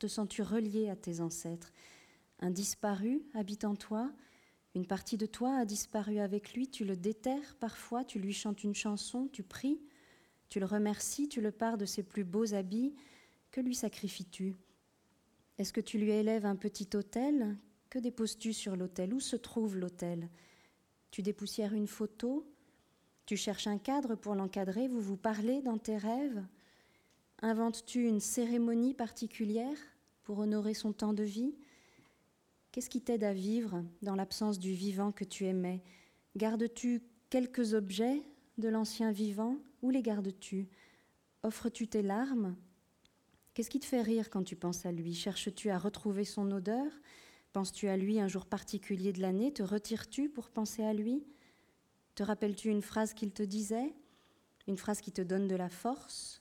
Te sens-tu relié à tes ancêtres? Un disparu habite en toi? Une partie de toi a disparu avec lui? Tu le déterres parfois? Tu lui chantes une chanson? Tu pries? Tu le remercies? Tu le pars de ses plus beaux habits? Que lui sacrifies-tu? Est-ce que tu lui élèves un petit autel? Que déposes-tu sur l'autel? Où se trouve l'autel? Tu dépoussières une photo? Tu cherches un cadre pour l'encadrer, vous vous parlez dans tes rêves? Inventes-tu une cérémonie particulière? Pour honorer son temps de vie Qu'est-ce qui t'aide à vivre dans l'absence du vivant que tu aimais Gardes-tu quelques objets de l'ancien vivant Où les gardes-tu Offres-tu tes larmes Qu'est-ce qui te fait rire quand tu penses à lui Cherches-tu à retrouver son odeur Penses-tu à lui un jour particulier de l'année Te retires-tu pour penser à lui te rappelles-tu une phrase qu'il te disait Une phrase qui te donne de la force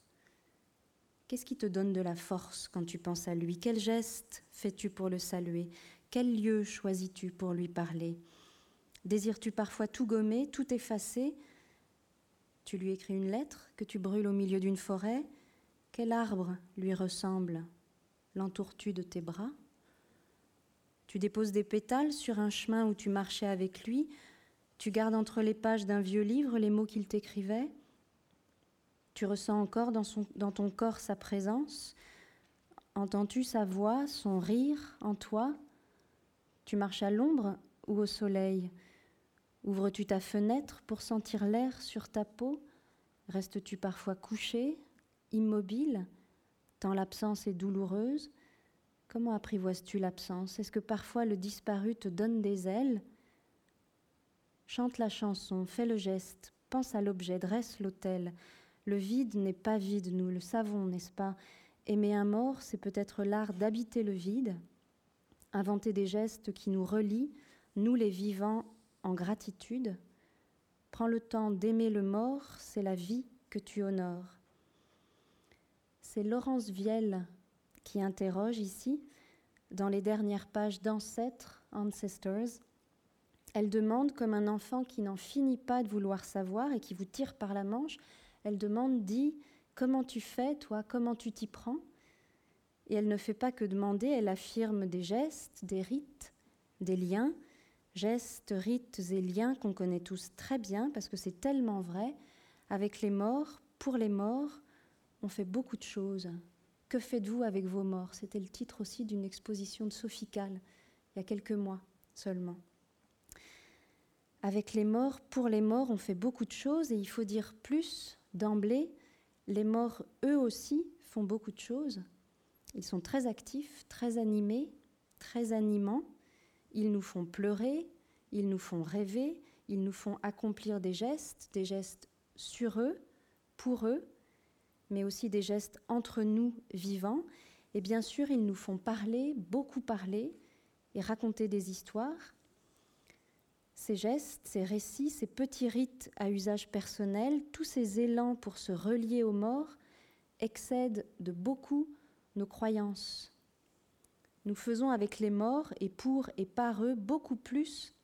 Qu'est-ce qui te donne de la force quand tu penses à lui? Quel geste fais-tu pour le saluer? Quel lieu choisis-tu pour lui parler? Désires-tu parfois tout gommer, tout effacer? Tu lui écris une lettre que tu brûles au milieu d'une forêt? Quel arbre lui ressemble? L'entoures-tu de tes bras? Tu déposes des pétales sur un chemin où tu marchais avec lui? Tu gardes entre les pages d'un vieux livre les mots qu'il t'écrivait? Tu ressens encore dans, ton corps sa présence? Entends-tu sa voix, son rire en toi? Tu marches à l'ombre ou au soleil? Ouvres-tu ta fenêtre pour sentir l'air sur ta peau? Restes-tu parfois couché, immobile, tant l'absence est douloureuse. Comment apprivoises-tu l'absence? Est-ce que parfois le disparu te donne des ailes? Chante la chanson, fais le geste, pense à l'objet, dresse l'autel. Le vide n'est pas vide, nous le savons, n'est-ce pas? Aimer un mort, c'est peut-être l'art d'habiter le vide, inventer des gestes qui nous relient, nous les vivants, en gratitude. Prends le temps d'aimer le mort, c'est la vie que tu honores. C'est Laurence Vielle qui interroge ici, dans les dernières pages d'Ancêtres, Ancestors, elle demande, comme un enfant qui n'en finit pas de vouloir savoir et qui vous tire par la manche, elle demande, dit, comment tu fais, toi, comment tu t'y prends? Et elle ne fait pas que demander, elle affirme des gestes, des rites, des liens, gestes, rites et liens qu'on connaît tous très bien parce que c'est tellement vrai. Avec les morts, pour les morts, on fait beaucoup de choses. Que faites-vous avec vos morts? C'était le titre aussi d'une exposition de Sophie il y a quelques mois seulement. Avec les morts, pour les morts, on fait beaucoup de choses et il faut dire plus d'emblée, les morts, eux aussi, font beaucoup de choses. Ils sont très actifs, très animés, très animants. Ils nous font pleurer, ils nous font rêver, ils nous font accomplir des gestes, des gestes sur eux, pour eux, mais aussi des gestes entre nous vivants. Et bien sûr, ils nous font parler, beaucoup parler, et raconter des histoires. Ces gestes, ces récits, ces petits rites à usage personnel, tous ces élans pour se relier aux morts excèdent de beaucoup nos croyances. Nous faisons avec les morts et pour et par eux beaucoup plus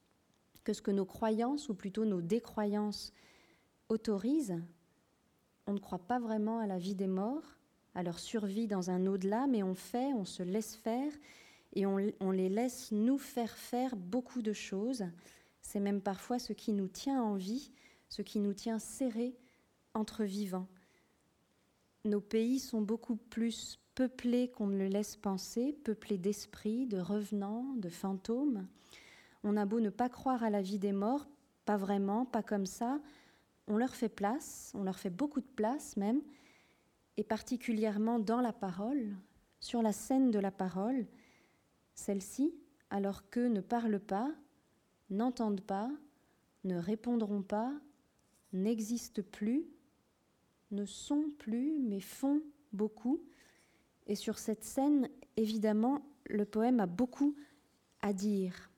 que ce que nos croyances, ou plutôt nos décroyances, autorisent. On ne croit pas vraiment à la vie des morts, à leur survie dans un au-delà, mais on fait, on se laisse faire, et on, les laisse nous faire faire beaucoup de choses c'est même parfois ce qui nous tient en vie, ce qui nous tient serrés entre vivants. Nos pays sont beaucoup plus peuplés qu'on ne le laisse penser, peuplés d'esprits, de revenants, de fantômes. On a beau ne pas croire à la vie des morts, pas vraiment, pas comme ça, on leur fait place, on leur fait beaucoup de place même, et particulièrement dans la parole, sur la scène de la parole, celle-ci, alors qu'eux ne parlent pas, n'entendent pas, ne répondront pas, n'existent plus, ne sont plus, mais font beaucoup. Et sur cette scène, évidemment, le poème a beaucoup à dire.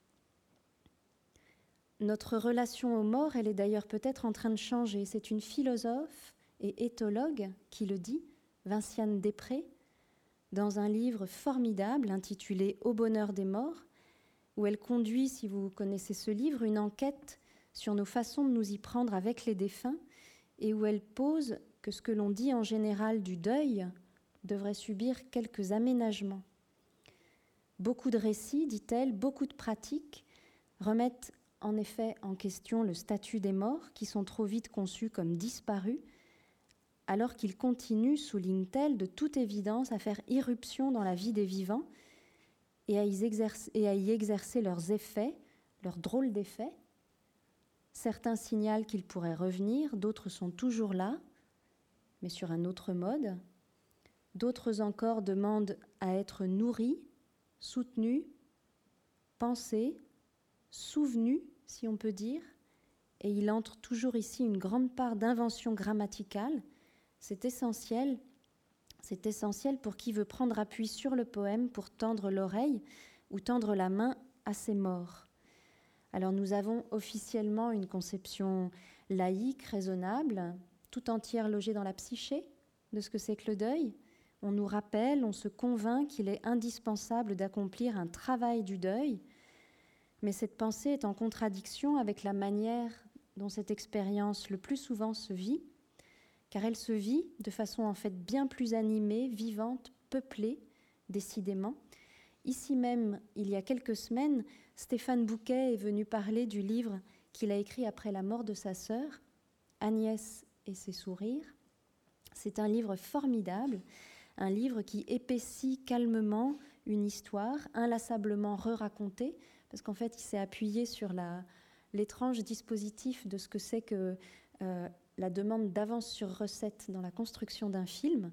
Notre relation aux morts, elle est d'ailleurs peut-être en train de changer. C'est une philosophe et éthologue qui le dit, Vinciane Després, dans un livre formidable intitulé Au bonheur des morts, où elle conduit, si vous connaissez ce livre, une enquête sur nos façons de nous y prendre avec les défunts, et où elle pose que ce que l'on dit en général du deuil devrait subir quelques aménagements. Beaucoup de récits, dit-elle, beaucoup de pratiques remettent en effet en question le statut des morts qui sont trop vite conçus comme disparus, alors qu'ils continuent, souligne-t-elle, de toute évidence à faire irruption dans la vie des vivants et à y exercer, leurs effets, leurs drôles d'effets. Certains signalent qu'ils pourraient revenir, d'autres sont toujours là, mais sur un autre mode. D'autres encore demandent à être nourris, soutenus, pensés, souvenus, si on peut dire, et il entre toujours ici une grande part d'invention grammaticale. C'est essentiel, c'est essentiel pour qui veut prendre appui sur le poème pour tendre l'oreille ou tendre la main à ses morts. Alors nous avons officiellement une conception laïque, raisonnable, tout entière logée dans la psyché de ce que c'est que le deuil. On nous rappelle, on se convainc qu'il est indispensable d'accomplir un travail du deuil, mais cette pensée est en contradiction avec la manière dont cette expérience le plus souvent se vit, car elle se vit de façon en fait bien plus animée, vivante, peuplée, décidément. Ici même, il y a quelques semaines, Stéphane Bouquet est venu parler du livre qu'il a écrit après la mort de sa sœur, Agnès et ses sourires. C'est un livre formidable, un livre qui épaissit calmement une histoire, inlassablement re-racontée, parce qu'en fait, il s'est appuyé sur l'étrange dispositif de ce que c'est que euh, la demande d'avance sur recette dans la construction d'un film,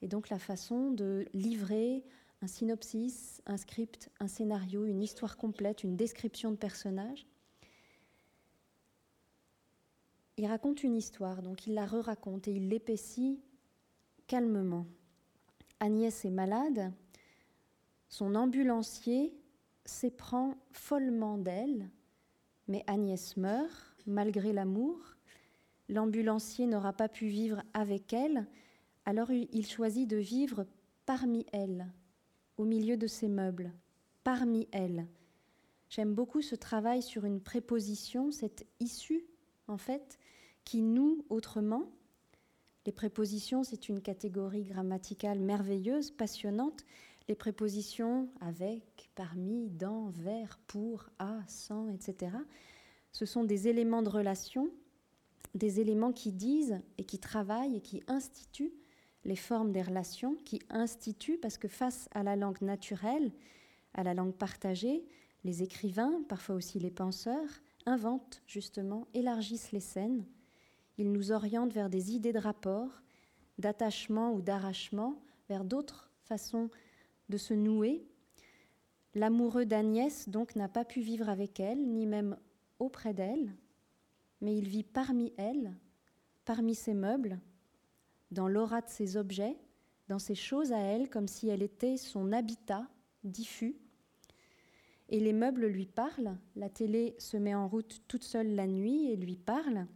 et donc la façon de livrer un synopsis, un script, un scénario, une histoire complète, une description de personnage. Il raconte une histoire, donc il la re-raconte et il l'épaissit calmement. Agnès est malade, son ambulancier s'éprend follement d'elle, mais Agnès meurt, malgré l'amour. L'ambulancier n'aura pas pu vivre avec elle, alors il choisit de vivre parmi elle, au milieu de ses meubles, parmi elle. J'aime beaucoup ce travail sur une préposition, cette issue, en fait, qui noue autrement. Les prépositions, c'est une catégorie grammaticale merveilleuse, passionnante, les prépositions avec, parmi, dans, vers, pour, à, sans, etc. Ce sont des éléments de relation, des éléments qui disent et qui travaillent et qui instituent les formes des relations, qui instituent, parce que face à la langue naturelle, à la langue partagée, les écrivains, parfois aussi les penseurs, inventent justement, élargissent les scènes. Ils nous orientent vers des idées de rapport, d'attachement ou d'arrachement, vers d'autres façons de se nouer. L'amoureux d'Agnès, donc, n'a pas pu vivre avec elle, ni même auprès d'elle, mais il vit parmi elle, parmi ses meubles, dans l'aura de ses objets, dans ses choses à elle, comme si elle était son habitat diffus. Et les meubles lui parlent, la télé se met en route toute seule la nuit et lui parle,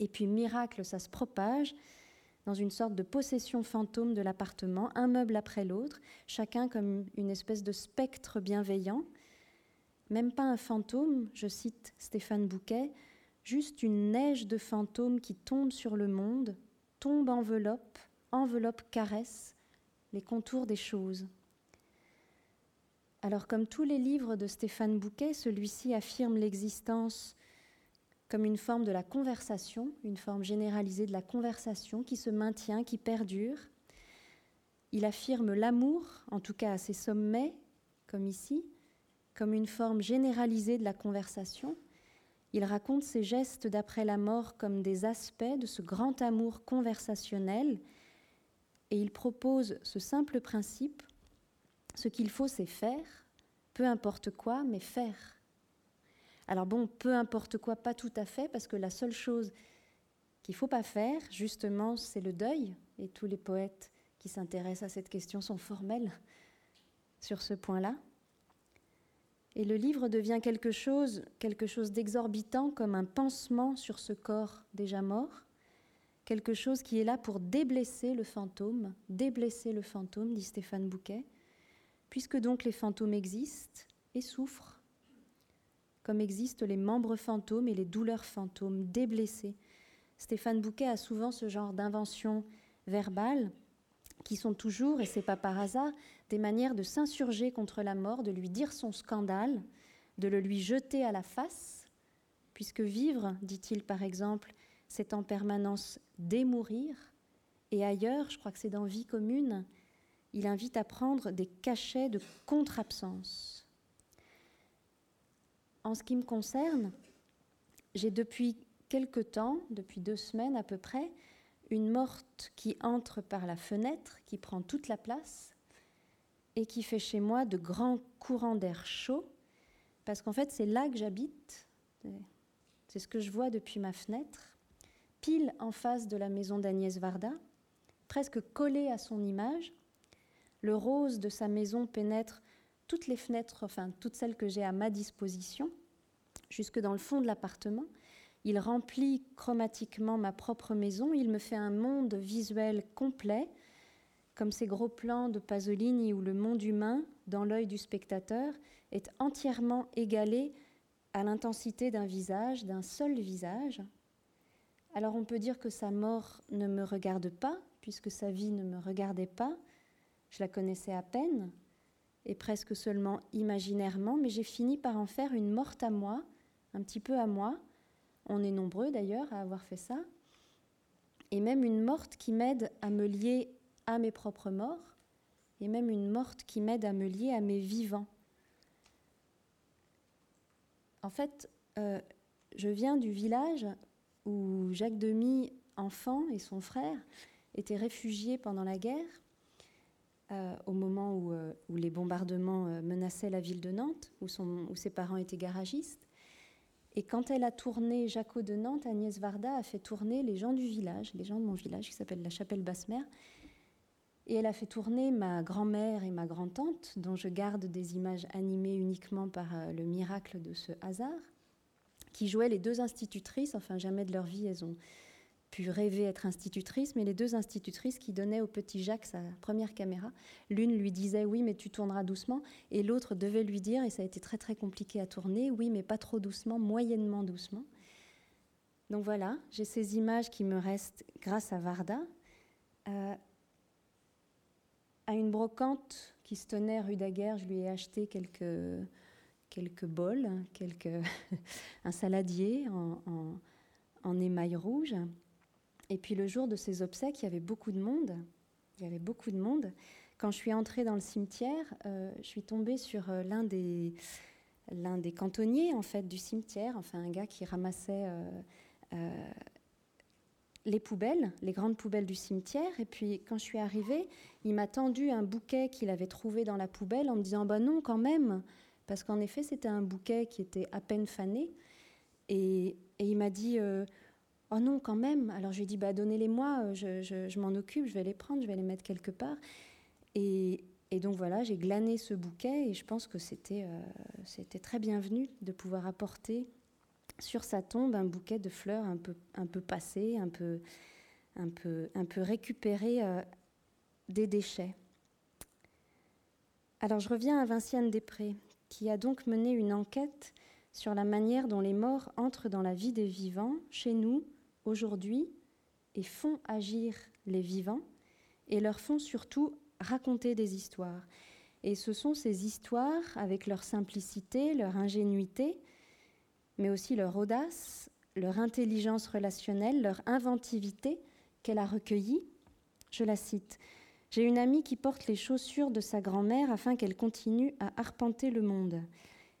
et puis miracle, ça se propage, dans une sorte de possession fantôme de l'appartement, un meuble après l'autre, chacun comme une espèce de spectre bienveillant. Même pas un fantôme, je cite Stéphane Bouquet, juste une neige de fantômes qui tombe sur le monde, tombe enveloppe, enveloppe caresse les contours des choses. Alors comme tous les livres de Stéphane Bouquet, celui-ci affirme l'existence comme une forme de la conversation, une forme généralisée de la conversation qui se maintient, qui perdure. Il affirme l'amour, en tout cas à ses sommets, comme ici, comme une forme généralisée de la conversation. Il raconte ses gestes d'après la mort comme des aspects de ce grand amour conversationnel et il propose ce simple principe, ce qu'il faut c'est faire, peu importe quoi, mais faire. Alors bon, peu importe quoi, pas tout à fait, parce que la seule chose qu'il ne faut pas faire, justement, c'est le deuil. Et tous les poètes qui s'intéressent à cette question sont formels sur ce point-là. Et le livre devient quelque chose, quelque chose d'exorbitant, comme un pansement sur ce corps déjà mort, quelque chose qui est là pour déblesser le fantôme, déblesser le fantôme, dit Stéphane Bouquet, puisque donc les fantômes existent et souffrent comme existent les membres fantômes et les douleurs fantômes, déblessés. Stéphane Bouquet a souvent ce genre d'invention verbale qui sont toujours, et c'est pas par hasard, des manières de s'insurger contre la mort, de lui dire son scandale, de le lui jeter à la face, puisque vivre, dit-il par exemple, c'est en permanence démourir, et ailleurs, je crois que c'est dans Vie commune, il invite à prendre des cachets de contre-absence. En ce qui me concerne, j'ai depuis quelque temps, depuis deux semaines à peu près, une morte qui entre par la fenêtre, qui prend toute la place et qui fait chez moi de grands courants d'air chaud, parce qu'en fait c'est là que j'habite, c'est ce que je vois depuis ma fenêtre, pile en face de la maison d'Agnès Varda, presque collé à son image. Le rose de sa maison pénètre toutes les fenêtres, enfin toutes celles que j'ai à ma disposition, jusque dans le fond de l'appartement. Il remplit chromatiquement ma propre maison, il me fait un monde visuel complet, comme ces gros plans de Pasolini où le monde humain, dans l'œil du spectateur, est entièrement égalé à l'intensité d'un visage, d'un seul visage. Alors on peut dire que sa mort ne me regarde pas, puisque sa vie ne me regardait pas, je la connaissais à peine, et presque seulement imaginairement, mais j'ai fini par en faire une morte à moi, un petit peu à moi, on est nombreux d'ailleurs à avoir fait ça. Et même une morte qui m'aide à me lier à mes propres morts, et même une morte qui m'aide à me lier à mes vivants. En fait, euh, je viens du village où Jacques Demy, enfant, et son frère étaient réfugiés pendant la guerre, euh, au moment où, euh, les bombardements menaçaient la ville de Nantes, où ses parents étaient garagistes. Et quand elle a tourné Jaco de Nantes, Agnès Varda a fait tourner les gens du village, les gens de mon village qui s'appelle la chapelle Basse-Mère. Et elle a fait tourner ma grand-mère et ma grand-tante, dont je garde des images animées uniquement par euh, le miracle de ce hasard, qui jouaient les deux institutrices, enfin jamais de leur vie elles ont pu rêver être institutrice, mais les deux institutrices qui donnaient au petit Jacques sa première caméra, l'une lui disait oui mais tu tourneras doucement, et l'autre devait lui dire, et ça a été très très compliqué à tourner, oui mais pas trop doucement, moyennement doucement. Donc voilà, j'ai ces images qui me restent grâce à Varda, euh, à une brocante qui se tenait rue Daguerre, je lui ai acheté quelques, quelques bols, quelques, un saladier en, en émail rouge. Et puis le jour de ses obsèques, il y avait beaucoup de monde. Il y avait beaucoup de monde. Quand je suis entrée dans le cimetière, euh, je suis tombée sur euh, l'un des l'un des cantonniers en fait du cimetière, enfin un gars qui ramassait euh, les poubelles, les grandes poubelles du cimetière. Et puis quand je suis arrivée, il m'a tendu un bouquet qu'il avait trouvé dans la poubelle en me disant bah non quand même, parce qu'en effet c'était un bouquet qui était à peine fané. Et, et il m'a dit Oh non, quand même. Alors je lui ai dit, bah, donnez-les-moi, je, je, m'en occupe, je vais les prendre, je vais les mettre quelque part. Et, donc voilà, j'ai glané ce bouquet et je pense que c'était euh, c'était très bienvenu de pouvoir apporter sur sa tombe un bouquet de fleurs un peu, passé, un peu récupéré euh, des déchets. Alors je reviens à Vinciane Després, qui a donc mené une enquête sur la manière dont les morts entrent dans la vie des vivants, chez nous, aujourd'hui et font agir les vivants et leur font surtout raconter des histoires. Et ce sont ces histoires, avec leur simplicité, leur ingénuité, mais aussi leur audace, leur intelligence relationnelle, leur inventivité qu'elle a recueillies. Je la cite. J'ai une amie qui porte les chaussures de sa grand-mère afin qu'elle continue à arpenter le monde.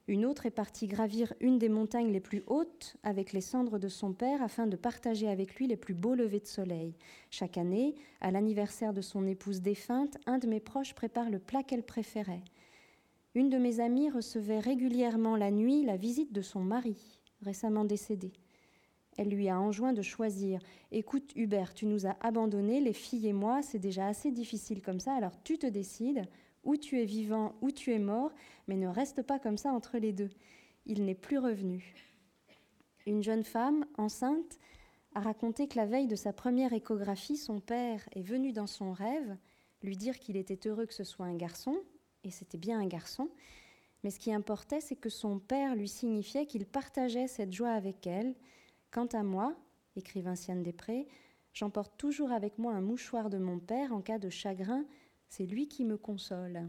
Une autre est partie gravir une des montagnes les plus hautes avec les cendres de son père afin de partager avec lui les plus beaux levers de soleil. Chaque année, à l'anniversaire de son épouse défunte, un de mes proches prépare le plat qu'elle préférait. Une de mes amies recevait régulièrement la nuit la visite de son mari, récemment décédé. Elle lui a enjoint de choisir. Écoute, Hubert, tu nous as abandonnés, les filles et moi, c'est déjà assez difficile comme ça, alors tu te décides ou tu es vivant ou tu es mort, mais ne reste pas comme ça entre les deux. Il n'est plus revenu. Une jeune femme, enceinte, a raconté que la veille de sa première échographie, son père est venu dans son rêve lui dire qu'il était heureux que ce soit un garçon, et c'était bien un garçon, mais ce qui importait, c'est que son père lui signifiait qu'il partageait cette joie avec elle. Quant à moi, écrit Vinciane Després, J'emporte toujours avec moi un mouchoir de mon père en cas de chagrin, c'est lui qui me console.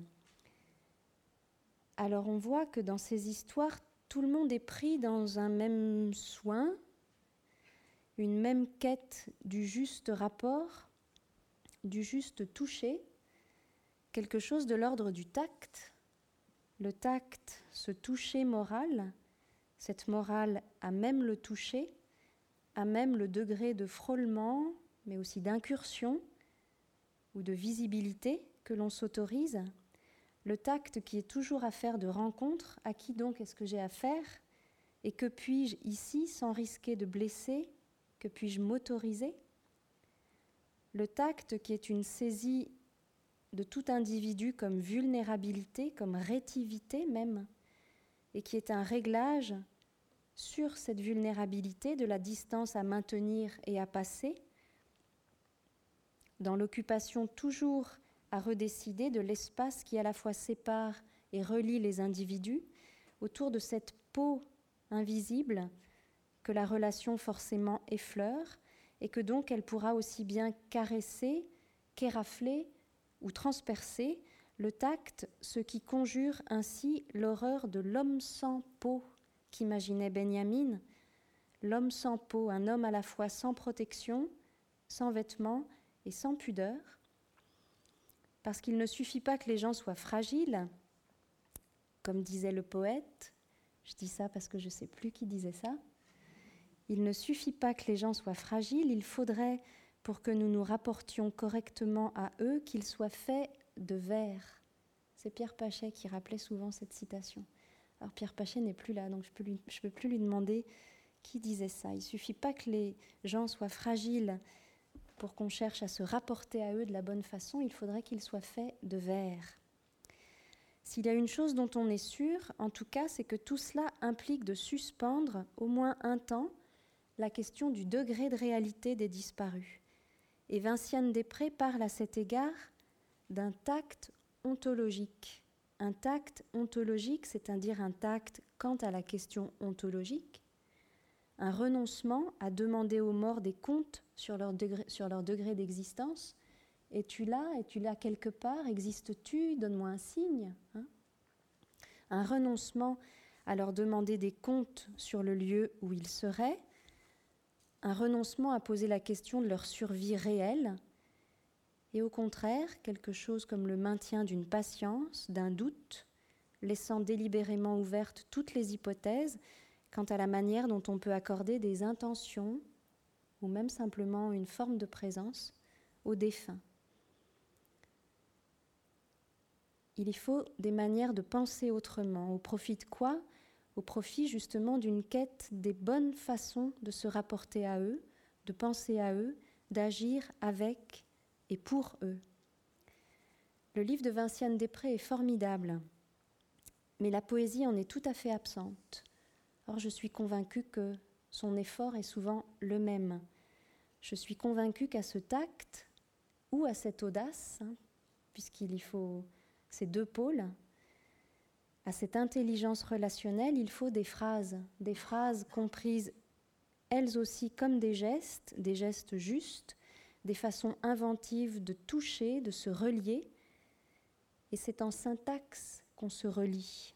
Alors on voit que dans ces histoires, tout le monde est pris dans un même soin, une même quête du juste rapport, du juste toucher, quelque chose de l'ordre du tact. Le tact, ce toucher moral, cette morale a même le toucher, a même le degré de frôlement, mais aussi d'incursion ou de visibilité que l'on s'autorise. Le tact qui est toujours affaire de rencontre, à qui donc est-ce que j'ai affaire Et que puis-je ici, sans risquer de blesser Que puis-je m'autoriser Le tact qui est une saisie de tout individu comme vulnérabilité, comme rétivité même, et qui est un réglage sur cette vulnérabilité de la distance à maintenir et à passer, dans l'occupation toujours à redécider de l'espace qui à la fois sépare et relie les individus autour de cette peau invisible que la relation forcément effleure et que donc elle pourra aussi bien caresser qu'érafler ou transpercer le tact, ce qui conjure ainsi l'horreur de l'homme sans peau qu'imaginait Benjamin, l'homme sans peau, un homme à la fois sans protection, sans vêtements et sans pudeur, parce qu'il ne suffit pas que les gens soient fragiles, comme disait le poète, je dis ça parce que je ne sais plus qui disait ça, il ne suffit pas que les gens soient fragiles, il faudrait, pour que nous nous rapportions correctement à eux, qu'ils soient faits de verre. C'est Pierre Pachet qui rappelait souvent cette citation. Alors Pierre Pachet n'est plus là, donc je ne peux, plus lui demander qui disait ça. Il suffit pas que les gens soient fragiles pour qu'on cherche à se rapporter à eux de la bonne façon, il faudrait qu'ils soient faits de verre. S'il y a une chose dont on est sûr, en tout cas, c'est que tout cela implique de suspendre au moins un temps la question du degré de réalité des disparus. Et Vinciane Després parle à cet égard d'un tact ontologique. Un tact ontologique, c'est-à-dire un tact quant à la question ontologique, un renoncement à demander aux morts des comptes sur leur degré, sur leur degré d'existence. Es-tu là Es-tu là quelque part Existes-tu Donne-moi un signe. Hein un renoncement à leur demander des comptes sur le lieu où ils seraient, un renoncement à poser la question de leur survie réelle, et au contraire quelque chose comme le maintien d'une patience, d'un doute, laissant délibérément ouvertes toutes les hypothèses quant à la manière dont on peut accorder des intentions ou même simplement une forme de présence aux défunts. Il y faut des manières de penser autrement. Au profit de quoi? Au profit justement d'une quête des bonnes façons de se rapporter à eux, de penser à eux, d'agir avec et pour eux. Le livre de Vinciane Després est formidable, mais la poésie en est tout à fait absente. Or, je suis convaincue que son effort est souvent le même. Je suis convaincue qu'à ce tact ou à cette audace, hein, puisqu'il y faut ces deux pôles, à cette intelligence relationnelle, il faut des phrases, des phrases comprises elles aussi comme des gestes, des gestes justes, des façons inventives de toucher, de se relier. Et c'est en syntaxe qu'on se relie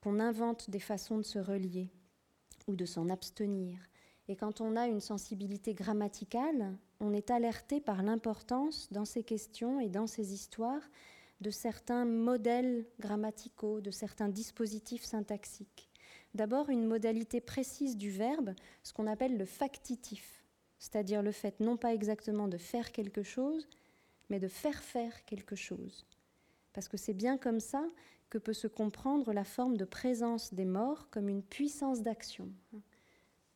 qu'on invente des façons de se relier ou de s'en abstenir. Et quand on a une sensibilité grammaticale, on est alerté par l'importance dans ces questions et dans ces histoires de certains modèles grammaticaux, de certains dispositifs syntaxiques. D'abord, une modalité précise du verbe, ce qu'on appelle le factitif, c'est-à-dire le fait non pas exactement de faire quelque chose, mais de faire faire quelque chose. Parce que c'est bien comme ça que peut se comprendre la forme de présence des morts comme une puissance d'action.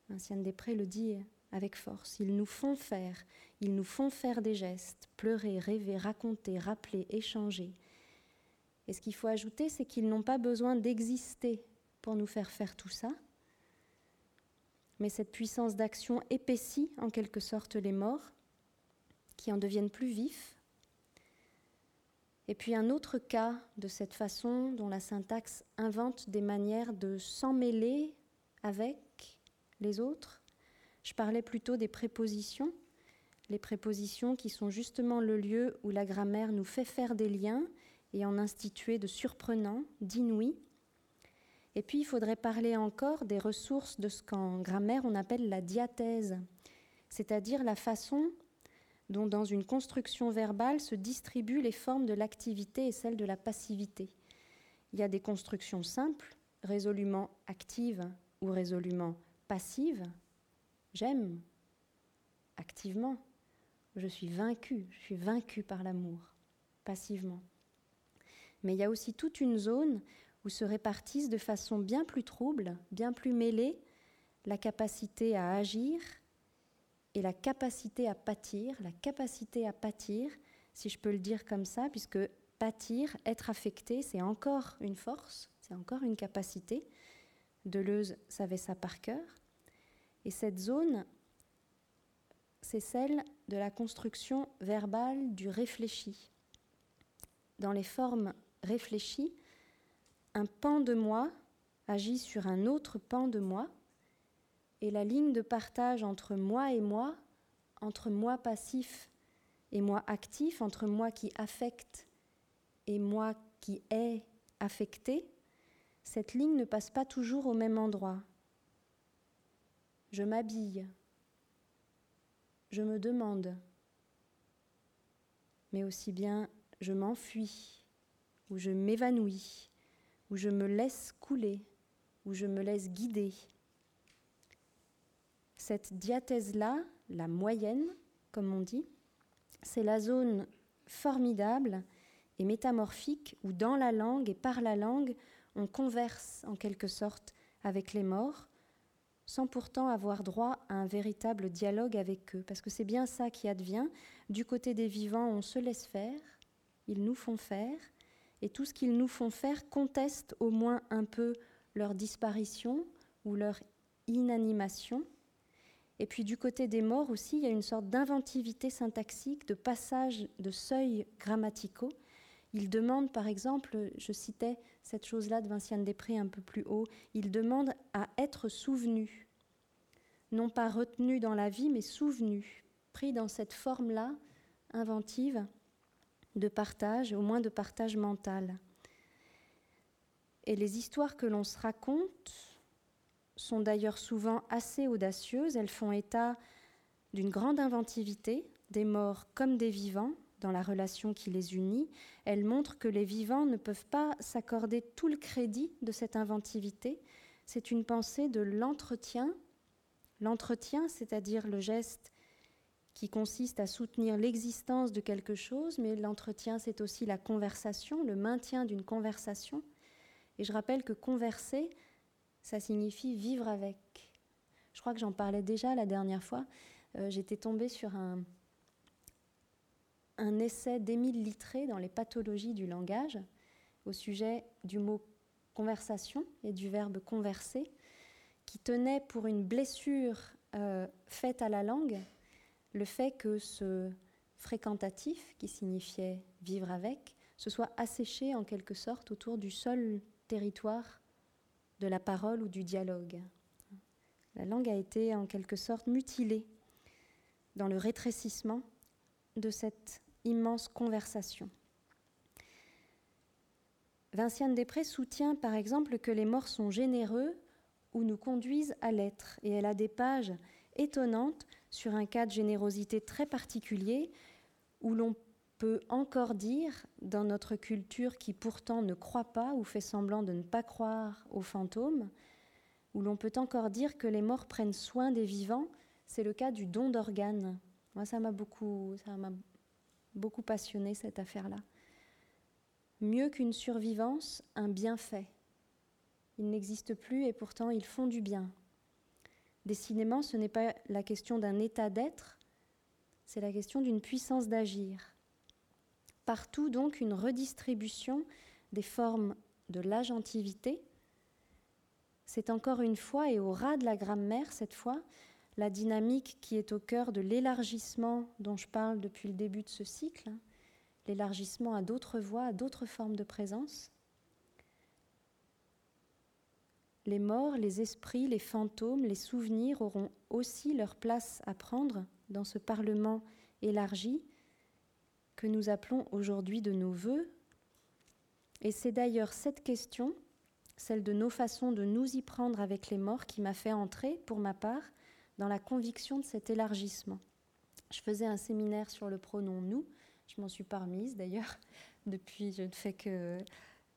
Vinciane Després le dit avec force. Ils nous font faire, ils nous font faire des gestes, pleurer, rêver, raconter, rappeler, échanger. Et ce qu'il faut ajouter, c'est qu'ils n'ont pas besoin d'exister pour nous faire faire tout ça, mais cette puissance d'action épaissit en quelque sorte les morts, qui en deviennent plus vifs, et puis un autre cas de cette façon dont la syntaxe invente des manières de s'emmêler avec les autres, Je parlais plutôt des prépositions, les prépositions qui sont justement le lieu où la grammaire nous fait faire des liens et en instituer de surprenants, d'inouïs. Et puis il faudrait parler encore des ressources de ce qu'en grammaire on appelle la diathèse, c'est-à-dire la façon dont dans une construction verbale se distribuent les formes de l'activité et celles de la passivité. Il y a des constructions simples, résolument actives ou résolument passives. J'aime activement. Je suis vaincu, je suis vaincu par l'amour, passivement. Mais il y a aussi toute une zone où se répartissent de façon bien plus trouble, bien plus mêlée, la capacité à agir et la capacité à pâtir, la capacité à pâtir, si je peux le dire comme ça, puisque pâtir, être affecté, c'est encore une force, c'est encore une capacité. Deleuze savait ça par cœur. Et cette zone, c'est celle de la construction verbale du réfléchi. Dans les formes réfléchies, un pan de moi agit sur un autre pan de moi, et la ligne de partage entre moi et moi, entre moi passif et moi actif, entre moi qui affecte et moi qui est affecté, cette ligne ne passe pas toujours au même endroit. Je m'habille, je me demande, mais aussi bien je m'enfuis, ou je m'évanouis, ou je me laisse couler, ou je me laisse guider. Cette diathèse-là, la moyenne, comme on dit, c'est la zone formidable et métamorphique où dans la langue et par la langue, on converse en quelque sorte avec les morts, sans pourtant avoir droit à un véritable dialogue avec eux. Parce que c'est bien ça qui advient. Du côté des vivants, on se laisse faire, ils nous font faire, et tout ce qu'ils nous font faire conteste au moins un peu leur disparition ou leur inanimation. Et puis du côté des morts aussi, il y a une sorte d'inventivité syntaxique, de passage de seuils grammaticaux. Ils demandent, par exemple, je citais cette chose-là de Vinciane Després un peu plus haut, ils demandent à être souvenus, non pas retenus dans la vie, mais souvenus, pris dans cette forme-là, inventive, de partage, au moins de partage mental. Et les histoires que l'on se raconte sont d'ailleurs souvent assez audacieuses. Elles font état d'une grande inventivité, des morts comme des vivants, dans la relation qui les unit. Elles montrent que les vivants ne peuvent pas s'accorder tout le crédit de cette inventivité. C'est une pensée de l'entretien. L'entretien, c'est-à-dire le geste qui consiste à soutenir l'existence de quelque chose, mais l'entretien, c'est aussi la conversation, le maintien d'une conversation. Et je rappelle que converser, ça signifie vivre avec. Je crois que j'en parlais déjà la dernière fois. Euh, j'étais tombée sur un, essai d'Émile Littré dans les pathologies du langage au sujet du mot conversation et du verbe converser, qui tenait pour une blessure euh, faite à la langue le fait que ce fréquentatif, qui signifiait vivre avec, se soit asséché en quelque sorte autour du seul territoire de la parole ou du dialogue. La langue a été en quelque sorte mutilée dans le rétrécissement de cette immense conversation. Vinciane Després soutient par exemple que les morts sont généreux ou nous conduisent à l'être, et elle a des pages étonnantes sur un cas de générosité très particulier où l'on peut encore dire, dans notre culture qui pourtant ne croit pas ou fait semblant de ne pas croire aux fantômes, où l'on peut encore dire que les morts prennent soin des vivants, c'est le cas du don d'organes. Moi, ça m'a beaucoup, beaucoup passionné cette affaire-là. Mieux qu'une survivance, un bienfait. Ils n'existent plus et pourtant ils font du bien. Décidément, ce n'est pas la question d'un état d'être, c'est la question d'une puissance d'agir. Partout donc une redistribution des formes de l'agentivité. C'est encore une fois, et au ras de la grammaire cette fois, la dynamique qui est au cœur de l'élargissement dont je parle depuis le début de ce cycle, hein, l'élargissement à d'autres voies, à d'autres formes de présence. les morts, les esprits, les fantômes, les souvenirs auront aussi leur place à prendre dans ce Parlement élargi que nous appelons aujourd'hui de nos voeux. Et c'est d'ailleurs cette question, celle de nos façons de nous y prendre avec les morts, qui m'a fait entrer, pour ma part, dans la conviction de cet élargissement. Je faisais un séminaire sur le pronom nous, je m'en suis pas remise d'ailleurs, depuis je ne fais que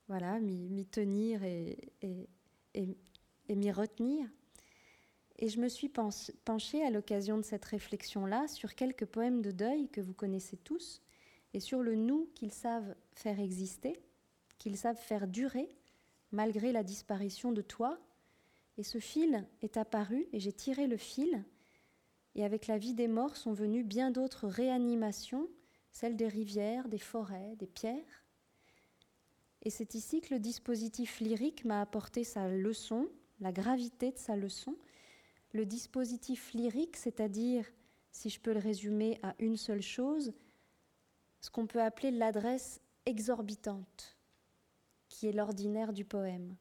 voilà, m'y tenir et, m'y retenir. Et je me suis penchée à l'occasion de cette réflexion-là sur quelques poèmes de deuil que vous connaissez tous et sur le nous qu'ils savent faire exister, qu'ils savent faire durer malgré la disparition de toi. Et ce fil est apparu et j'ai tiré le fil et avec la vie des morts sont venues bien d'autres réanimations, celles des rivières, des forêts, des pierres. Et c'est ici que le dispositif lyrique m'a apporté sa leçon, la gravité de sa leçon. Le dispositif lyrique, c'est-à-dire, si je peux le résumer à une seule chose, ce qu'on peut appeler l'adresse exorbitante, qui est l'ordinaire du poème.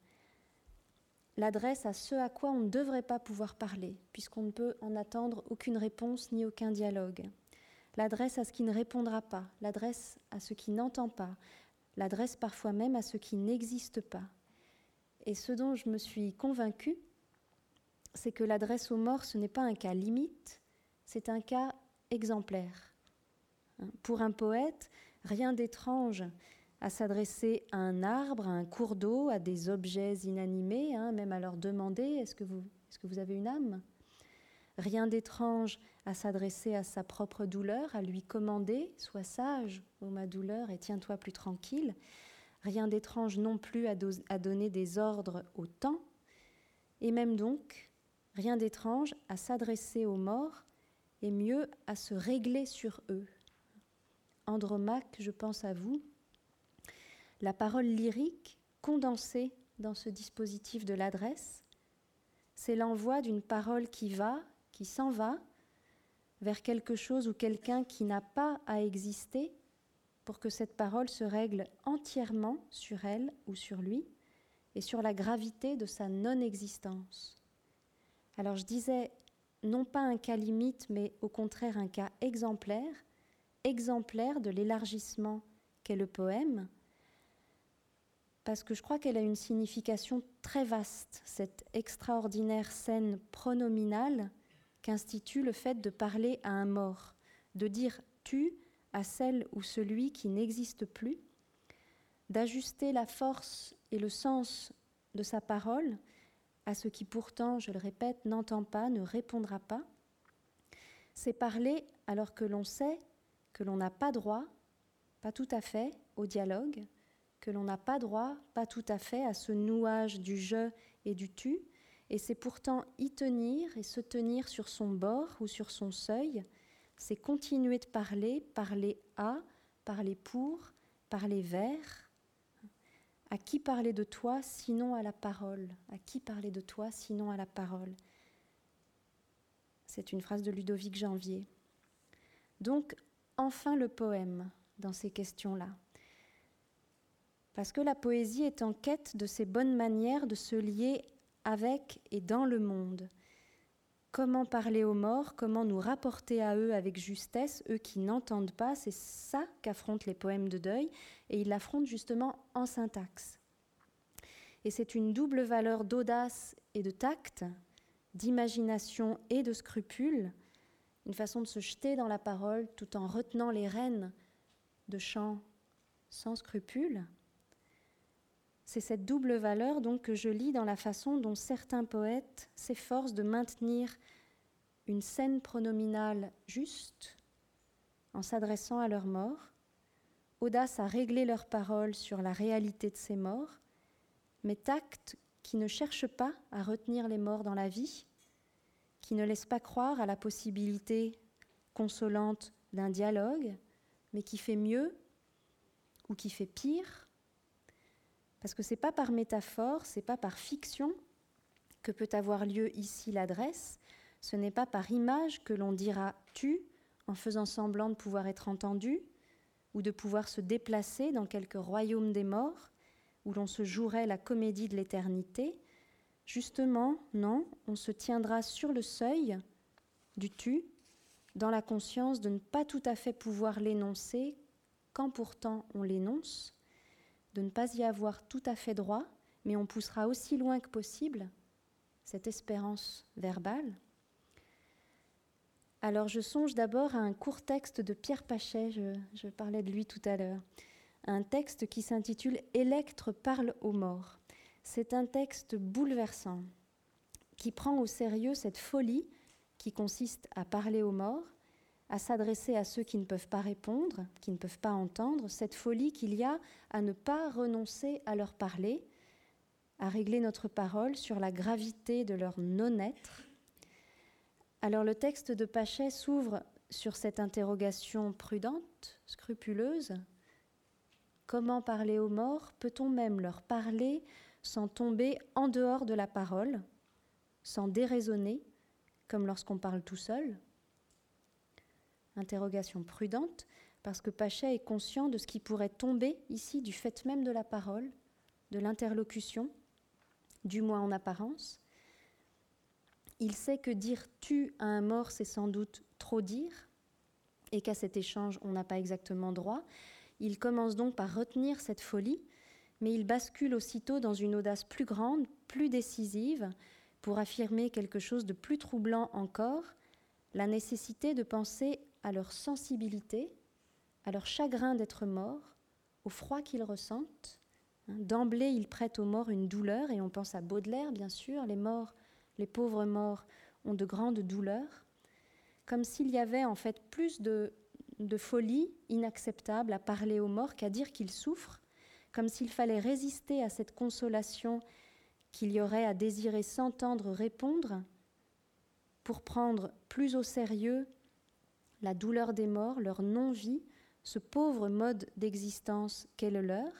L'adresse à ce à quoi on ne devrait pas pouvoir parler, puisqu'on ne peut en attendre aucune réponse ni aucun dialogue. L'adresse à ce qui ne répondra pas, l'adresse à ce qui n'entend pas, l'adresse parfois même à ce qui n'existe pas. Et ce dont je me suis convaincue, c'est que l'adresse aux morts, ce n'est pas un cas limite, c'est un cas exemplaire. Pour un poète, rien d'étrange à s'adresser à un arbre, à un cours d'eau, à des objets inanimés, hein, même à leur demander est-ce que, vous, avez une âme? Rien d'étrange à s'adresser à sa propre douleur, à lui commander Sois sage, ô ma douleur, et tiens-toi plus tranquille. Rien d'étrange non plus à donner des ordres au temps, et même donc, rien d'étrange à s'adresser aux morts, et mieux à se régler sur eux. Andromaque, je pense à vous, la parole lyrique condensée dans ce dispositif de l'adresse, c'est l'envoi d'une parole qui va, qui s'en va, vers quelque chose ou quelqu'un qui n'a pas à exister pour que cette parole se règle entièrement sur elle ou sur lui et sur la gravité de sa non-existence. Alors je disais non pas un cas limite, mais au contraire un cas exemplaire, exemplaire de l'élargissement qu'est le poème, parce que je crois qu'elle a une signification très vaste, cette extraordinaire scène pronominale qu'institue le fait de parler à un mort, de dire tu à celle ou celui qui n'existe plus, d'ajuster la force et le sens de sa parole à ce qui pourtant, je le répète, n'entend pas, ne répondra pas, c'est parler alors que l'on sait que l'on n'a pas droit, pas tout à fait, au dialogue, que l'on n'a pas droit, pas tout à fait, à ce nouage du je et du tu, et c'est pourtant y tenir et se tenir sur son bord ou sur son seuil, c'est continuer de parler, parler à, parler pour, parler vers. À qui parler de toi sinon à la parole? À qui parler de toi sinon à la parole? C'est une phrase de Ludovic Janvier. Donc, enfin le poème dans ces questions-là. Parce que la poésie est en quête de ces bonnes manières de se lier avec et dans le monde. Comment parler aux morts, comment nous rapporter à eux avec justesse, eux qui n'entendent pas, c'est ça qu'affrontent les poèmes de deuil, et ils l'affrontent justement en syntaxe. Et c'est une double valeur d'audace et de tact, d'imagination et de scrupule, une façon de se jeter dans la parole tout en retenant les rênes de chants sans scrupule. C'est cette double valeur donc que je lis dans la façon dont certains poètes s'efforcent de maintenir une scène pronominale juste en s'adressant à leurs morts, audace à régler leurs paroles sur la réalité de ces morts, mais tact qui ne cherche pas à retenir les morts dans la vie, qui ne laisse pas croire à la possibilité consolante d'un dialogue, mais qui fait mieux ou qui fait pire parce que ce n'est pas par métaphore, ce n'est pas par fiction que peut avoir lieu ici l'adresse, ce n'est pas par image que l'on dira tu en faisant semblant de pouvoir être entendu ou de pouvoir se déplacer dans quelque royaume des morts où l'on se jouerait la comédie de l'éternité. Justement, non, on se tiendra sur le seuil du tu, dans la conscience de ne pas tout à fait pouvoir l'énoncer, quand pourtant on l'énonce, de ne pas y avoir tout à fait droit, mais on poussera aussi loin que possible cette espérance verbale. Alors je songe d'abord à un court texte de Pierre Pachet, je, parlais de lui tout à l'heure, un texte qui s'intitule Électre parle aux morts. C'est un texte bouleversant qui prend au sérieux cette folie qui consiste à parler aux morts, à s'adresser à ceux qui ne peuvent pas répondre, qui ne peuvent pas entendre, cette folie qu'il y a à ne pas renoncer à leur parler, à régler notre parole sur la gravité de leur non-être. Alors le texte de Pachet s'ouvre sur cette interrogation prudente, scrupuleuse. Comment parler aux morts? Peut-on même leur parler sans tomber en dehors de la parole, sans déraisonner, comme lorsqu'on parle tout seul? Interrogation prudente, parce que Pachet est conscient de ce qui pourrait tomber ici du fait même de la parole, de l'interlocution, du moins en apparence. Il sait que dire tu à un mort, c'est sans doute trop dire, et qu'à cet échange, on n'a pas exactement droit. Il commence donc par retenir cette folie, mais il bascule aussitôt dans une audace plus grande, plus décisive, pour affirmer quelque chose de plus troublant encore, la nécessité de penser à leur sensibilité, à leur chagrin d'être morts, au froid qu'ils ressentent. Hein, d'emblée, ils prêtent aux morts une douleur, et on pense à Baudelaire, bien sûr, les morts, les pauvres morts ont de grandes douleurs, comme s'il y avait en fait plus de folie inacceptable à parler aux morts qu'à dire qu'ils souffrent, comme s'il fallait résister à cette consolation qu'il y aurait à désirer s'entendre répondre pour prendre plus au sérieux la douleur des morts, leur non-vie, ce pauvre mode d'existence qu'est le leur.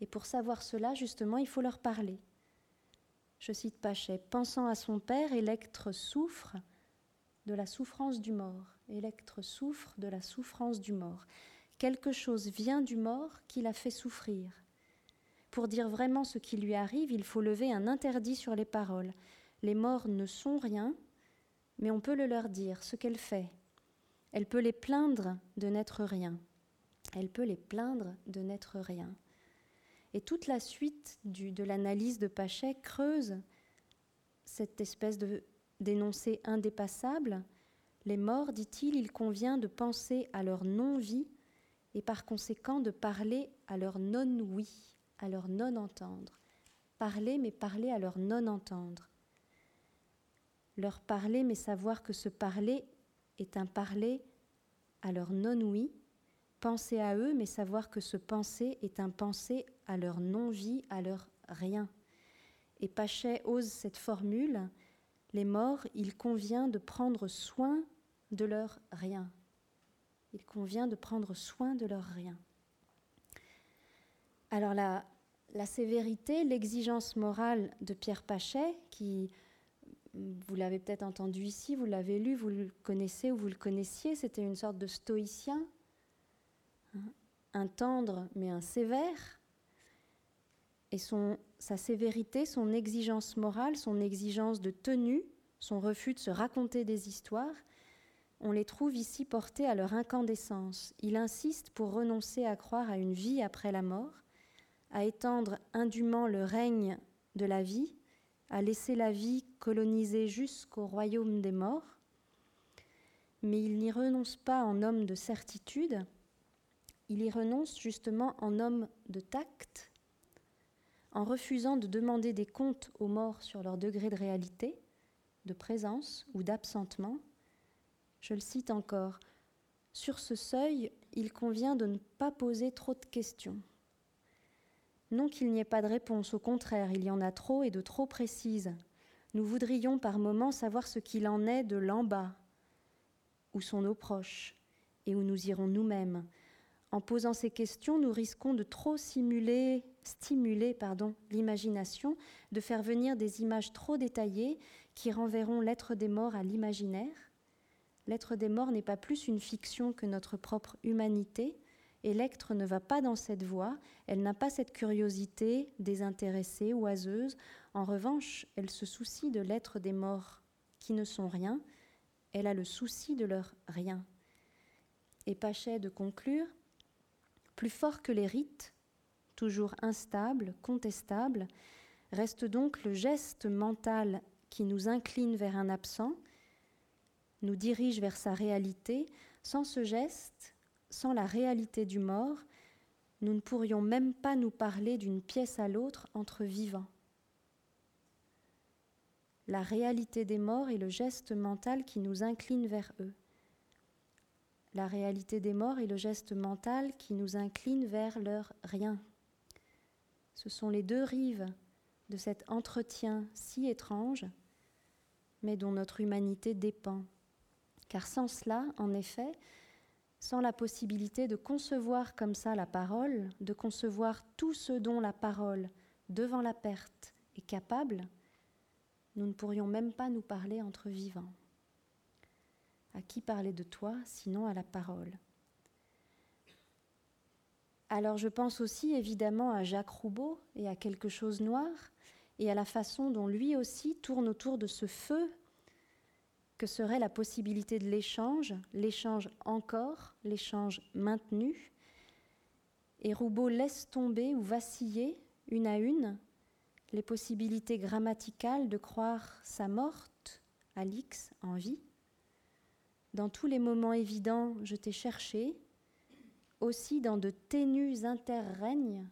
Et pour savoir cela, justement, il faut leur parler. Je cite Pachet, pensant à son père, Électre souffre de la souffrance du mort. Électre souffre de la souffrance du mort. Quelque chose vient du mort qui l'a fait souffrir. Pour dire vraiment ce qui lui arrive, il faut lever un interdit sur les paroles. Les morts ne sont rien, mais on peut le leur dire, ce qu'elle fait, elle peut les plaindre de n'être rien. Elle peut les plaindre de n'être rien. Et toute la suite de l'analyse de Pachet creuse cette espèce de d'énoncé indépassable. Les morts, dit-il, il convient de penser à leur non-vie et par conséquent de parler à leur non-oui, à leur non-entendre. Parler, mais parler à leur non-entendre. Leur parler, mais savoir que ce parler est un parler à leur non-oui, penser à eux, mais savoir que ce penser est un penser à leur non-vie, à leur rien. Et Pachet ose cette formule les morts, il convient de prendre soin de leur rien. Il convient de prendre soin de leur rien. Alors la, sévérité, l'exigence morale de Pierre Pachet, qui vous l'avez peut-être entendu ici, vous l'avez lu, vous le connaissez ou vous le connaissiez, c'était une sorte de stoïcien, hein, un tendre mais un sévère. Et sa sévérité, son exigence morale, son exigence de tenue, son refus de se raconter des histoires, on les trouve ici portés à leur incandescence. Il insiste pour renoncer à croire à une vie après la mort, à étendre indûment le règne de la vie à laisser la vie coloniser jusqu'au royaume des morts, mais il n'y renonce pas en homme de certitude, il y renonce justement en homme de tact, en refusant de demander des comptes aux morts sur leur degré de réalité, de présence ou d'absentement. Je le cite encore, sur ce seuil, il convient de ne pas poser trop de questions. Non qu'il n'y ait pas de réponse, au contraire, il y en a trop et de trop précises. Nous voudrions par moments savoir ce qu'il en est de l'en bas, où sont nos proches et où nous irons nous-mêmes. En posant ces questions, nous risquons de trop stimuler l'imagination, de faire venir des images trop détaillées qui renverront l'être des morts à l'imaginaire. L'être des morts n'est pas plus une fiction que notre propre humanité, Electre ne va pas dans cette voie, elle n'a pas cette curiosité désintéressée, oiseuse. En revanche, elle se soucie de l'être des morts qui ne sont rien, elle a le souci de leur rien. Et Pachet de conclure Plus fort que les rites, toujours instables, contestables, reste donc le geste mental qui nous incline vers un absent, nous dirige vers sa réalité. Sans ce geste, sans la réalité du mort, nous ne pourrions même pas nous parler d'une pièce à l'autre entre vivants. La réalité des morts est le geste mental qui nous incline vers eux. La réalité des morts est le geste mental qui nous incline vers leur rien. Ce sont les deux rives de cet entretien si étrange, mais dont notre humanité dépend. Car sans cela, en effet, sans la possibilité de concevoir comme ça la parole, de concevoir tout ce dont la parole, devant la perte, est capable, nous ne pourrions même pas nous parler entre vivants. À qui parler de toi, sinon à la parole? Alors je pense aussi évidemment à Jacques Roubaud et à quelque chose noir, et à la façon dont lui aussi tourne autour de ce feu que serait la possibilité de l'échange, l'échange encore, l'échange maintenu. Et Roubaud laisse tomber ou vaciller, une à une, les possibilités grammaticales de croire sa morte, Alix, en vie. Dans tous les moments évidents, je t'ai cherché, aussi dans de ténus interrègnes.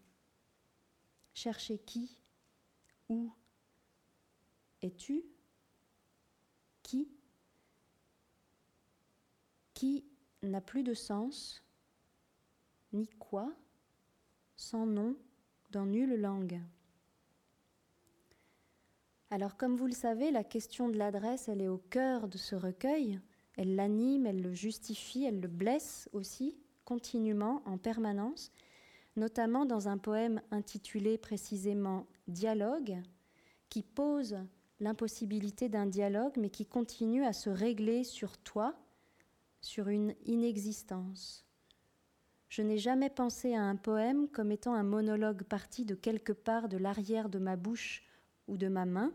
Chercher qui Où Es-tu Qui n'a plus de sens, ni quoi, sans nom, dans nulle langue. Alors comme vous le savez, la question de l'adresse, elle est au cœur de ce recueil, elle l'anime, elle le justifie, elle le blesse aussi, continuellement, en permanence, notamment dans un poème intitulé précisément Dialogue, qui pose l'impossibilité d'un dialogue, mais qui continue à se régler sur toi, sur une inexistence. Je n'ai jamais pensé à un poème comme étant un monologue parti de quelque part de l'arrière de ma bouche ou de ma main.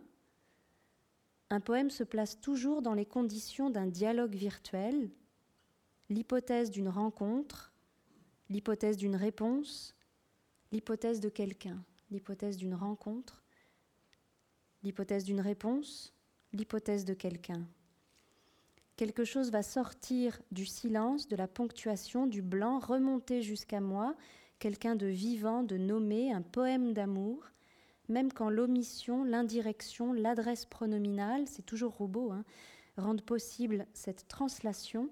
Un poème se place toujours dans les conditions d'un dialogue virtuel, l'hypothèse d'une rencontre, l'hypothèse d'une réponse, l'hypothèse de quelqu'un, l'hypothèse d'une rencontre, l'hypothèse d'une réponse, l'hypothèse de quelqu'un. Quelque chose va sortir du silence, de la ponctuation, du blanc, remonter jusqu'à moi, quelqu'un de vivant, de nommé, un poème d'amour, même quand l'omission, l'indirection, l'adresse pronominale, c'est toujours robot, hein, rendent possible cette translation,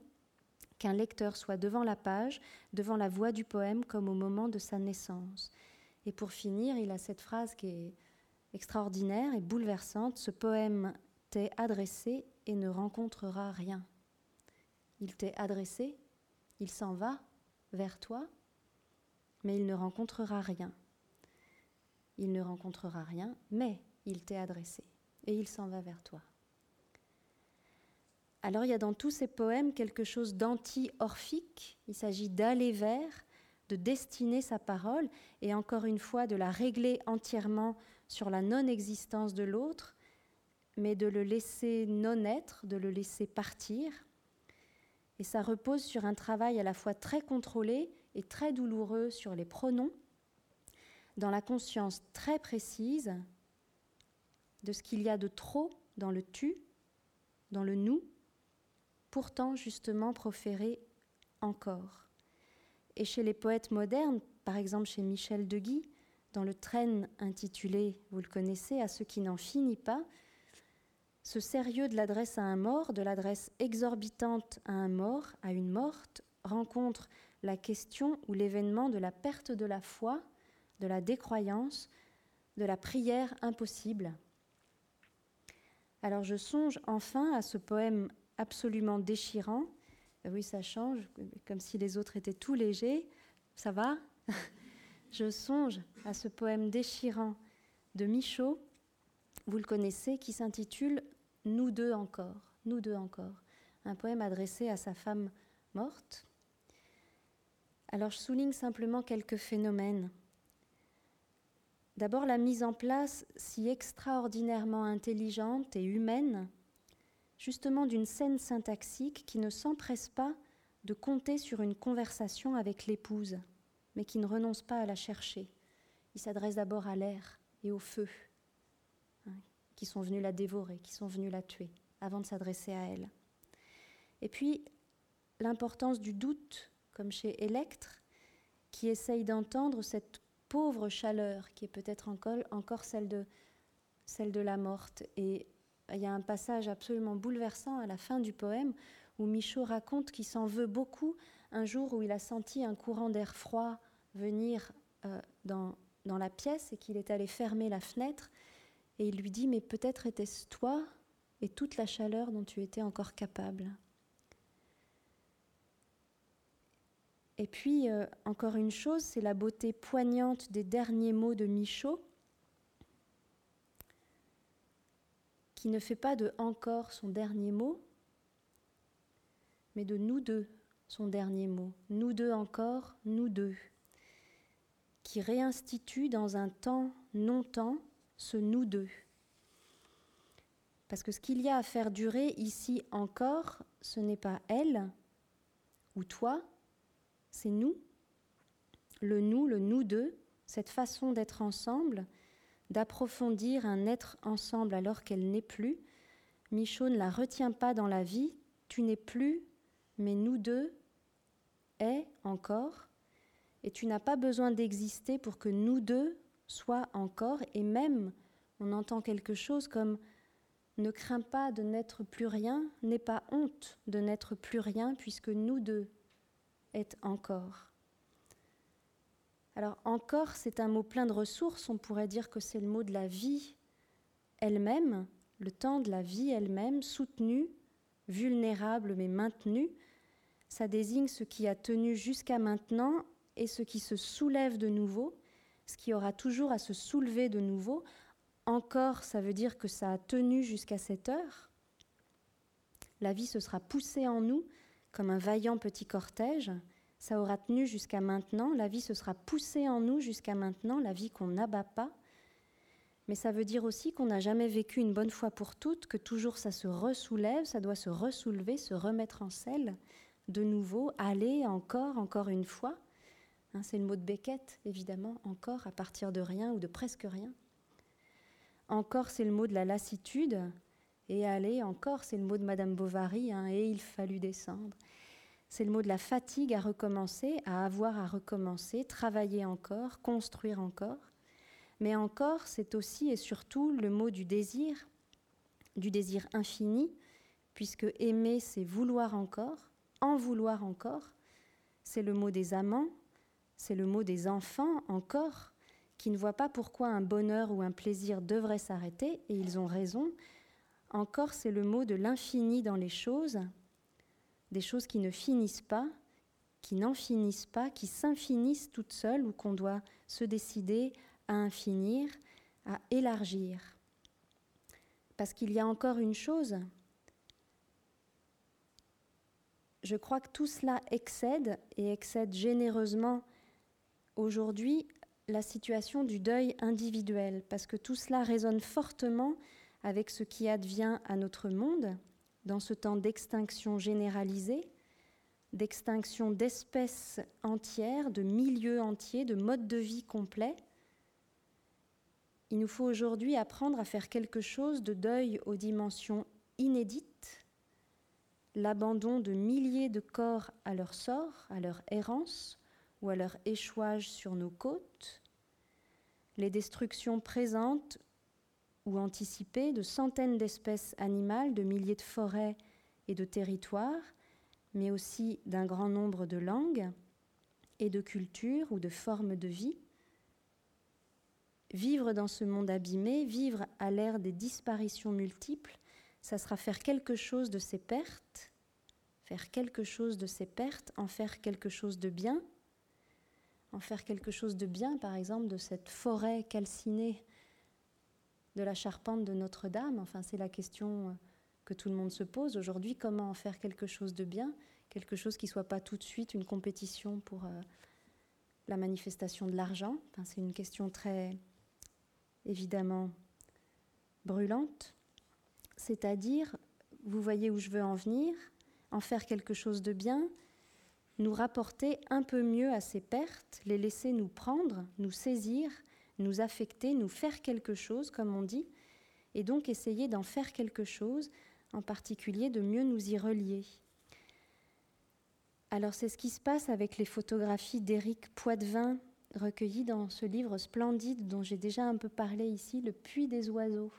qu'un lecteur soit devant la page, devant la voix du poème, comme au moment de sa naissance. Et pour finir, il a cette phrase qui est extraordinaire et bouleversante. Ce poème t'est adressé et ne rencontrera rien. Il t'est adressé, il s'en va vers toi, mais il ne rencontrera rien. Il ne rencontrera rien, mais il t'est adressé et il s'en va vers toi. Alors il y a dans tous ces poèmes quelque chose d'anti-orphique, il s'agit d'aller vers, de destiner sa parole et encore une fois de la régler entièrement sur la non-existence de l'autre mais de le laisser non être, de le laisser partir. Et ça repose sur un travail à la fois très contrôlé et très douloureux sur les pronoms, dans la conscience très précise de ce qu'il y a de trop dans le tu, dans le nous, pourtant justement proféré encore. Et chez les poètes modernes, par exemple chez Michel de Guy, dans le train intitulé, vous le connaissez, À ce qui n'en finit pas, ce sérieux de l'adresse à un mort, de l'adresse exorbitante à un mort, à une morte, rencontre la question ou l'événement de la perte de la foi, de la décroyance, de la prière impossible. Alors je songe enfin à ce poème absolument déchirant. Ah oui, ça change, comme si les autres étaient tout légers. Ça va? Je songe à ce poème déchirant de Michaud, vous le connaissez, qui s'intitule nous deux encore, nous deux encore. Un poème adressé à sa femme morte. Alors je souligne simplement quelques phénomènes. D'abord la mise en place si extraordinairement intelligente et humaine, justement d'une scène syntaxique qui ne s'empresse pas de compter sur une conversation avec l'épouse, mais qui ne renonce pas à la chercher. Il s'adresse d'abord à l'air et au feu, qui sont venus la dévorer, qui sont venus la tuer, avant de s'adresser à elle. Et puis, l'importance du doute, comme chez Electre, qui essaye d'entendre cette pauvre chaleur qui est peut-être encore, encore celle, de, celle de la morte. Et il y a un passage absolument bouleversant à la fin du poème où Michaud raconte qu'il s'en veut beaucoup un jour où il a senti un courant d'air froid venir euh, dans, dans la pièce et qu'il est allé fermer la fenêtre. Et il lui dit, mais peut-être était-ce toi et toute la chaleur dont tu étais encore capable. Et puis, euh, encore une chose, c'est la beauté poignante des derniers mots de Michaud, qui ne fait pas de encore son dernier mot, mais de nous deux son dernier mot. Nous deux encore, nous deux, qui réinstitue dans un temps non-temps ce nous deux. Parce que ce qu'il y a à faire durer ici encore, ce n'est pas elle ou toi, c'est nous, le nous, le nous deux, cette façon d'être ensemble, d'approfondir un être ensemble alors qu'elle n'est plus. Michaud ne la retient pas dans la vie, tu n'es plus, mais nous deux est encore, et tu n'as pas besoin d'exister pour que nous deux soient encore, et même on entend quelque chose comme ne crains pas de n'être plus rien, n'aie pas honte de n'être plus rien, puisque nous deux est encore. Alors encore, c'est un mot plein de ressources, on pourrait dire que c'est le mot de la vie elle-même, le temps de la vie elle-même, soutenue, vulnérable mais maintenue. Ça désigne ce qui a tenu jusqu'à maintenant et ce qui se soulève de nouveau, ce qui aura toujours à se soulever de nouveau. Encore, ça veut dire que ça a tenu jusqu'à cette heure. La vie se sera poussée en nous, comme un vaillant petit cortège. Ça aura tenu jusqu'à maintenant, la vie se sera poussée en nous jusqu'à maintenant, la vie qu'on n'abat pas. Mais ça veut dire aussi qu'on n'a jamais vécu une bonne fois pour toutes, que toujours ça se ressoulève, ça doit se ressoulever, se remettre en selle, de nouveau, aller encore, encore une fois. Hein, c'est le mot de Beckett, évidemment, encore à partir de rien ou de presque rien. Encore, c'est le mot de la lassitude, et aller encore, c'est le mot de Madame Bovary, hein, et il fallut descendre. C'est le mot de la fatigue à recommencer, à avoir à recommencer, travailler encore, construire encore. Mais encore, c'est aussi et surtout le mot du désir, du désir infini, puisque aimer, c'est vouloir encore, en vouloir encore. C'est le mot des amants, c'est le mot des enfants encore, qui ne voient pas pourquoi un bonheur ou un plaisir devrait s'arrêter, et ils ont raison, encore, c'est le mot de l'infini dans les choses, des choses qui ne finissent pas, qui n'en finissent pas, qui s'infinissent toutes seules ou qu'on doit se décider à infinir, à élargir. Parce qu'il y a encore une chose, je crois que tout cela excède et excède généreusement aujourd'hui la situation du deuil individuel, parce que tout cela résonne fortement avec ce qui advient à notre monde dans ce temps d'extinction généralisée, d'extinction d'espèces entières, de milieux entiers, de modes de vie complets. Il nous faut aujourd'hui apprendre à faire quelque chose de deuil aux dimensions inédites, l'abandon de milliers de corps à leur sort, à leur errance ou à leur échouage sur nos côtes, les destructions présentes ou anticipé de centaines d'espèces animales, de milliers de forêts et de territoires, mais aussi d'un grand nombre de langues et de cultures ou de formes de vie. Vivre dans ce monde abîmé, vivre à l'ère des disparitions multiples, ça sera faire quelque chose de ces pertes, faire quelque chose de ces pertes, en faire quelque chose de bien, en faire quelque chose de bien, par exemple, de cette forêt calcinée de la charpente de Notre-Dame Enfin, c'est la question euh, que tout le monde se pose aujourd'hui. Comment en faire quelque chose de bien quelque chose qui ne soit pas tout de suite une compétition pour euh, la manifestation de l'argent? c'est une question très évidemment brûlante. C'est-à-dire, vous voyez où je veux en venir, en faire quelque chose de bien, nous rapporter un peu mieux à ces pertes, les laisser nous prendre, nous saisir, nous affecter, nous faire quelque chose, comme on dit, et donc essayer d'en faire quelque chose, en particulier de mieux nous y relier. Alors c'est ce qui se passe avec les photographies d'Éric Poitvin recueillies dans ce livre splendide dont j'ai déjà un peu parlé ici, Le Puits des oiseaux,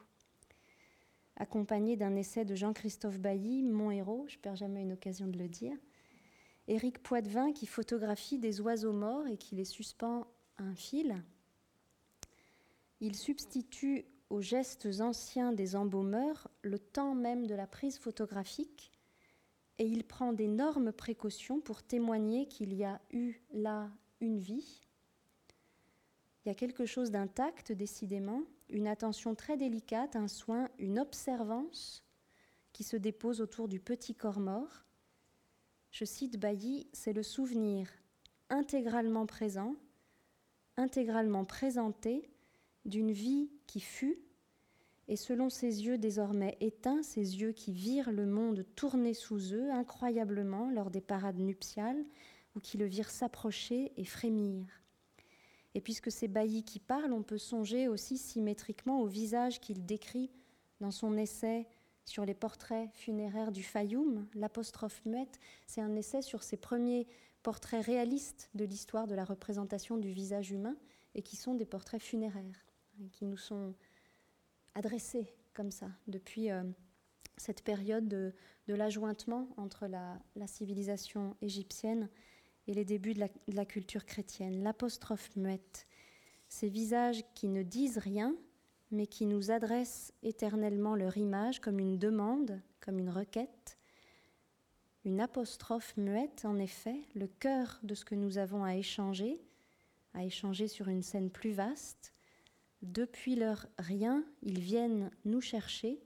accompagné d'un essai de Jean-Christophe Bailly, mon héros, je perds jamais une occasion de le dire. Éric Poitvin qui photographie des oiseaux morts et qui les suspend à un fil. Il substitue aux gestes anciens des embaumeurs le temps même de la prise photographique et il prend d'énormes précautions pour témoigner qu'il y a eu là une vie. Il y a quelque chose d'intact, décidément, une attention très délicate, un soin, une observance qui se dépose autour du petit corps mort. Je cite Bailly, c'est le souvenir intégralement présent, intégralement présenté d'une vie qui fut et selon ses yeux désormais éteints, ses yeux qui virent le monde tourner sous eux incroyablement lors des parades nuptiales, ou qui le virent s'approcher et frémir. Et puisque c'est Bailly qui parle, on peut songer aussi symétriquement au visage qu'il décrit dans son essai sur les portraits funéraires du Fayoum, l'apostrophe muette, c'est un essai sur ses premiers portraits réalistes de l'histoire de la représentation du visage humain et qui sont des portraits funéraires, qui nous sont adressé comme ça depuis euh, cette période de, l'ajointement entre la, civilisation égyptienne et les débuts de la, culture chrétienne. L'apostrophe muette, ces visages qui ne disent rien, mais qui nous adressent éternellement leur image comme une demande, comme une requête. Une apostrophe muette, en effet, le cœur de ce que nous avons à échanger, à échanger sur une scène plus vaste, depuis leur rien, ils viennent nous chercher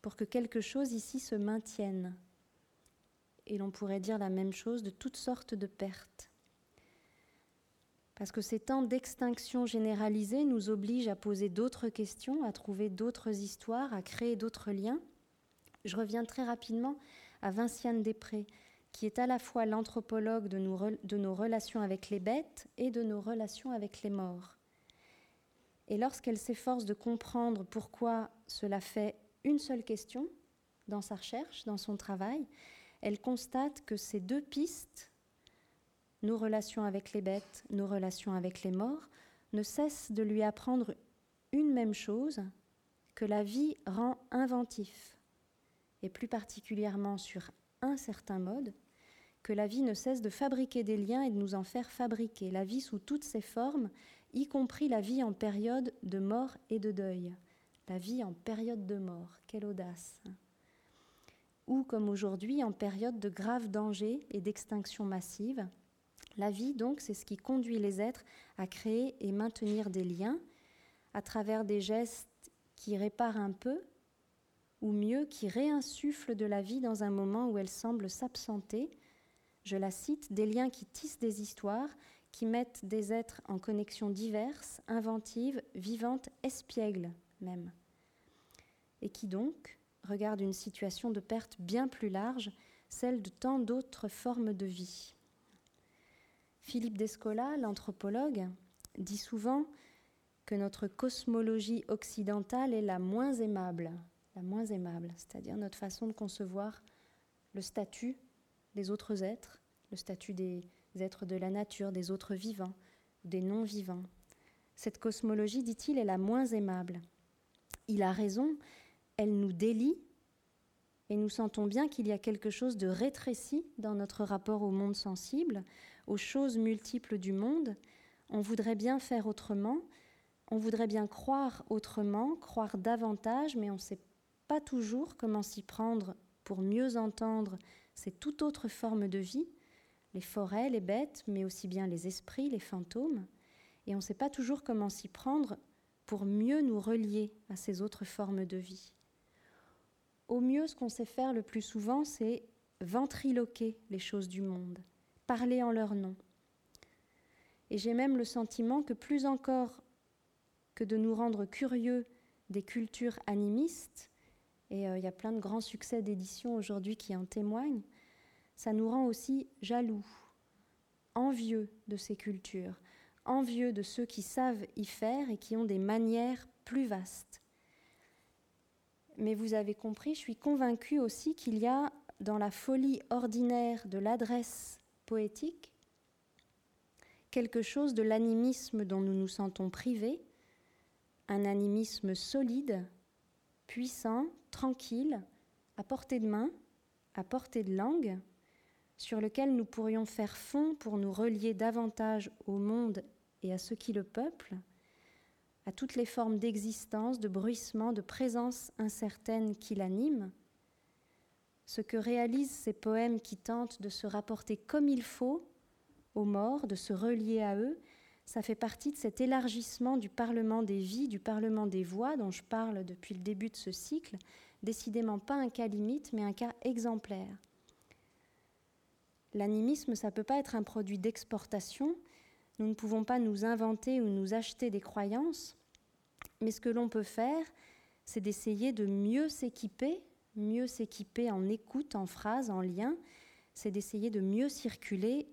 pour que quelque chose ici se maintienne. Et l'on pourrait dire la même chose de toutes sortes de pertes. Parce que ces temps d'extinction généralisée nous obligent à poser d'autres questions, à trouver d'autres histoires, à créer d'autres liens. Je reviens très rapidement à Vinciane Després, qui est à la fois l'anthropologue de, de nos relations avec les bêtes et de nos relations avec les morts. Et lorsqu'elle s'efforce de comprendre pourquoi cela fait une seule question dans sa recherche, dans son travail, elle constate que ces deux pistes, nos relations avec les bêtes, nos relations avec les morts, ne cessent de lui apprendre une même chose, que la vie rend inventif, et plus particulièrement sur un certain mode, que la vie ne cesse de fabriquer des liens et de nous en faire fabriquer. La vie sous toutes ses formes y compris la vie en période de mort et de deuil. La vie en période de mort, quelle audace. Ou comme aujourd'hui, en période de grave danger et d'extinction massive. La vie, donc, c'est ce qui conduit les êtres à créer et maintenir des liens à travers des gestes qui réparent un peu, ou mieux, qui réinsufflent de la vie dans un moment où elle semble s'absenter. Je la cite, des liens qui tissent des histoires qui mettent des êtres en connexion diverses, inventives, vivantes, espiègles même, et qui donc regardent une situation de perte bien plus large, celle de tant d'autres formes de vie. Philippe Descola, l'anthropologue, dit souvent que notre cosmologie occidentale est la moins aimable, la moins aimable, c'est-à-dire notre façon de concevoir le statut des autres êtres, le statut des, êtres de la nature, des autres vivants, des non-vivants. Cette cosmologie, dit-il, est la moins aimable. Il a raison, elle nous délie et nous sentons bien qu'il y a quelque chose de rétréci dans notre rapport au monde sensible, aux choses multiples du monde. On voudrait bien faire autrement, on voudrait bien croire autrement, croire davantage, mais on ne sait pas toujours comment s'y prendre pour mieux entendre ces toute autres formes de vie les forêts, les bêtes, mais aussi bien les esprits, les fantômes, et on ne sait pas toujours comment s'y prendre pour mieux nous relier à ces autres formes de vie. Au mieux, ce qu'on sait faire le plus souvent, c'est ventriloquer les choses du monde, parler en leur nom. Et j'ai même le sentiment que plus encore que de nous rendre curieux des cultures animistes, et euh, il y a plein de grands succès d'édition aujourd'hui qui en témoignent, ça nous rend aussi jaloux, envieux de ces cultures, envieux de ceux qui savent y faire et qui ont des manières plus vastes. Mais vous avez compris, je suis convaincue aussi qu'il y a dans la folie ordinaire de l'adresse poétique quelque chose de l'animisme dont nous nous sentons privés, un animisme solide, puissant, tranquille, à portée de main, à portée de langue, sur lequel nous pourrions faire fond pour nous relier davantage au monde et à ceux qui le peuplent, à toutes les formes d'existence, de bruissement, de présence incertaine qui l'animent, ce que réalisent ces poèmes qui tentent de se rapporter comme il faut aux morts, de se relier à eux, ça fait partie de cet élargissement du Parlement des vies, du Parlement des voix dont je parle depuis le début de ce cycle, décidément pas un cas limite, mais un cas exemplaire. L'animisme, ça ne peut pas être un produit d'exportation, nous ne pouvons pas nous inventer ou nous acheter des croyances, mais ce que l'on peut faire, c'est d'essayer de mieux s'équiper, mieux s'équiper en écoute, en phrase, en lien, c'est d'essayer de mieux circuler,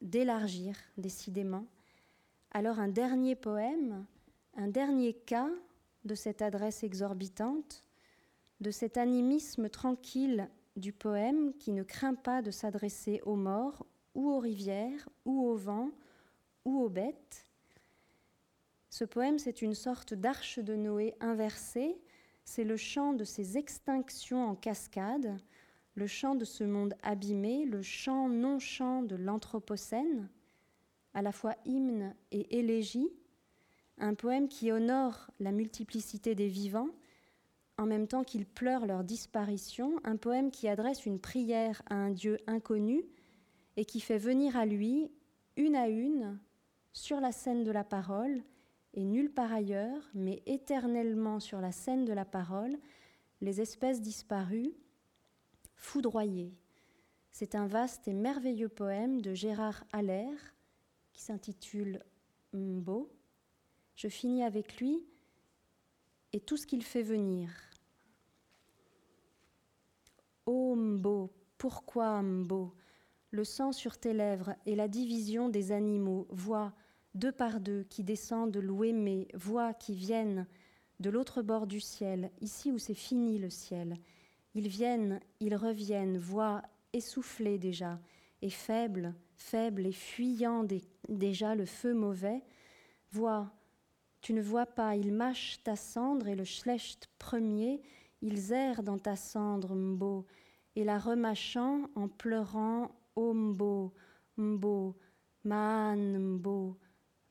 d'élargir décidément. Alors un dernier poème, un dernier cas de cette adresse exorbitante, de cet animisme tranquille du poème qui ne craint pas de s'adresser aux morts ou aux rivières ou au vent ou aux bêtes. Ce poème, c'est une sorte d'arche de Noé inversée, c'est le chant de ces extinctions en cascade, le chant de ce monde abîmé, le chant non-chant de l'Anthropocène, à la fois hymne et élégie, un poème qui honore la multiplicité des vivants, en même temps qu'il pleure leur disparition, un poème qui adresse une prière à un Dieu inconnu et qui fait venir à lui, une à une, sur la scène de la parole, et nulle part ailleurs, mais éternellement sur la scène de la parole, les espèces disparues, foudroyées. C'est un vaste et merveilleux poème de Gérard Haller qui s'intitule Mbo. Je finis avec lui et tout ce qu'il fait venir. Ô Mbo, pourquoi Mbo? Le sang sur tes lèvres et la division des animaux, voix deux par deux qui descendent l'ouémé, voix qui viennent de l'autre bord du ciel, ici où c'est fini le ciel. Ils viennent, ils reviennent, voix essoufflée déjà, et faible, faible et fuyant déjà le feu mauvais. Voix, tu ne vois pas, ils mâchent ta cendre et le schlecht premier, ils errent dans ta cendre, Mbo, et la remâchant en pleurant Ombo, Mbo, Man Mbo,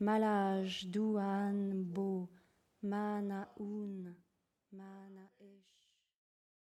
Malaj Duan Mbo, Manaun, Manaesh.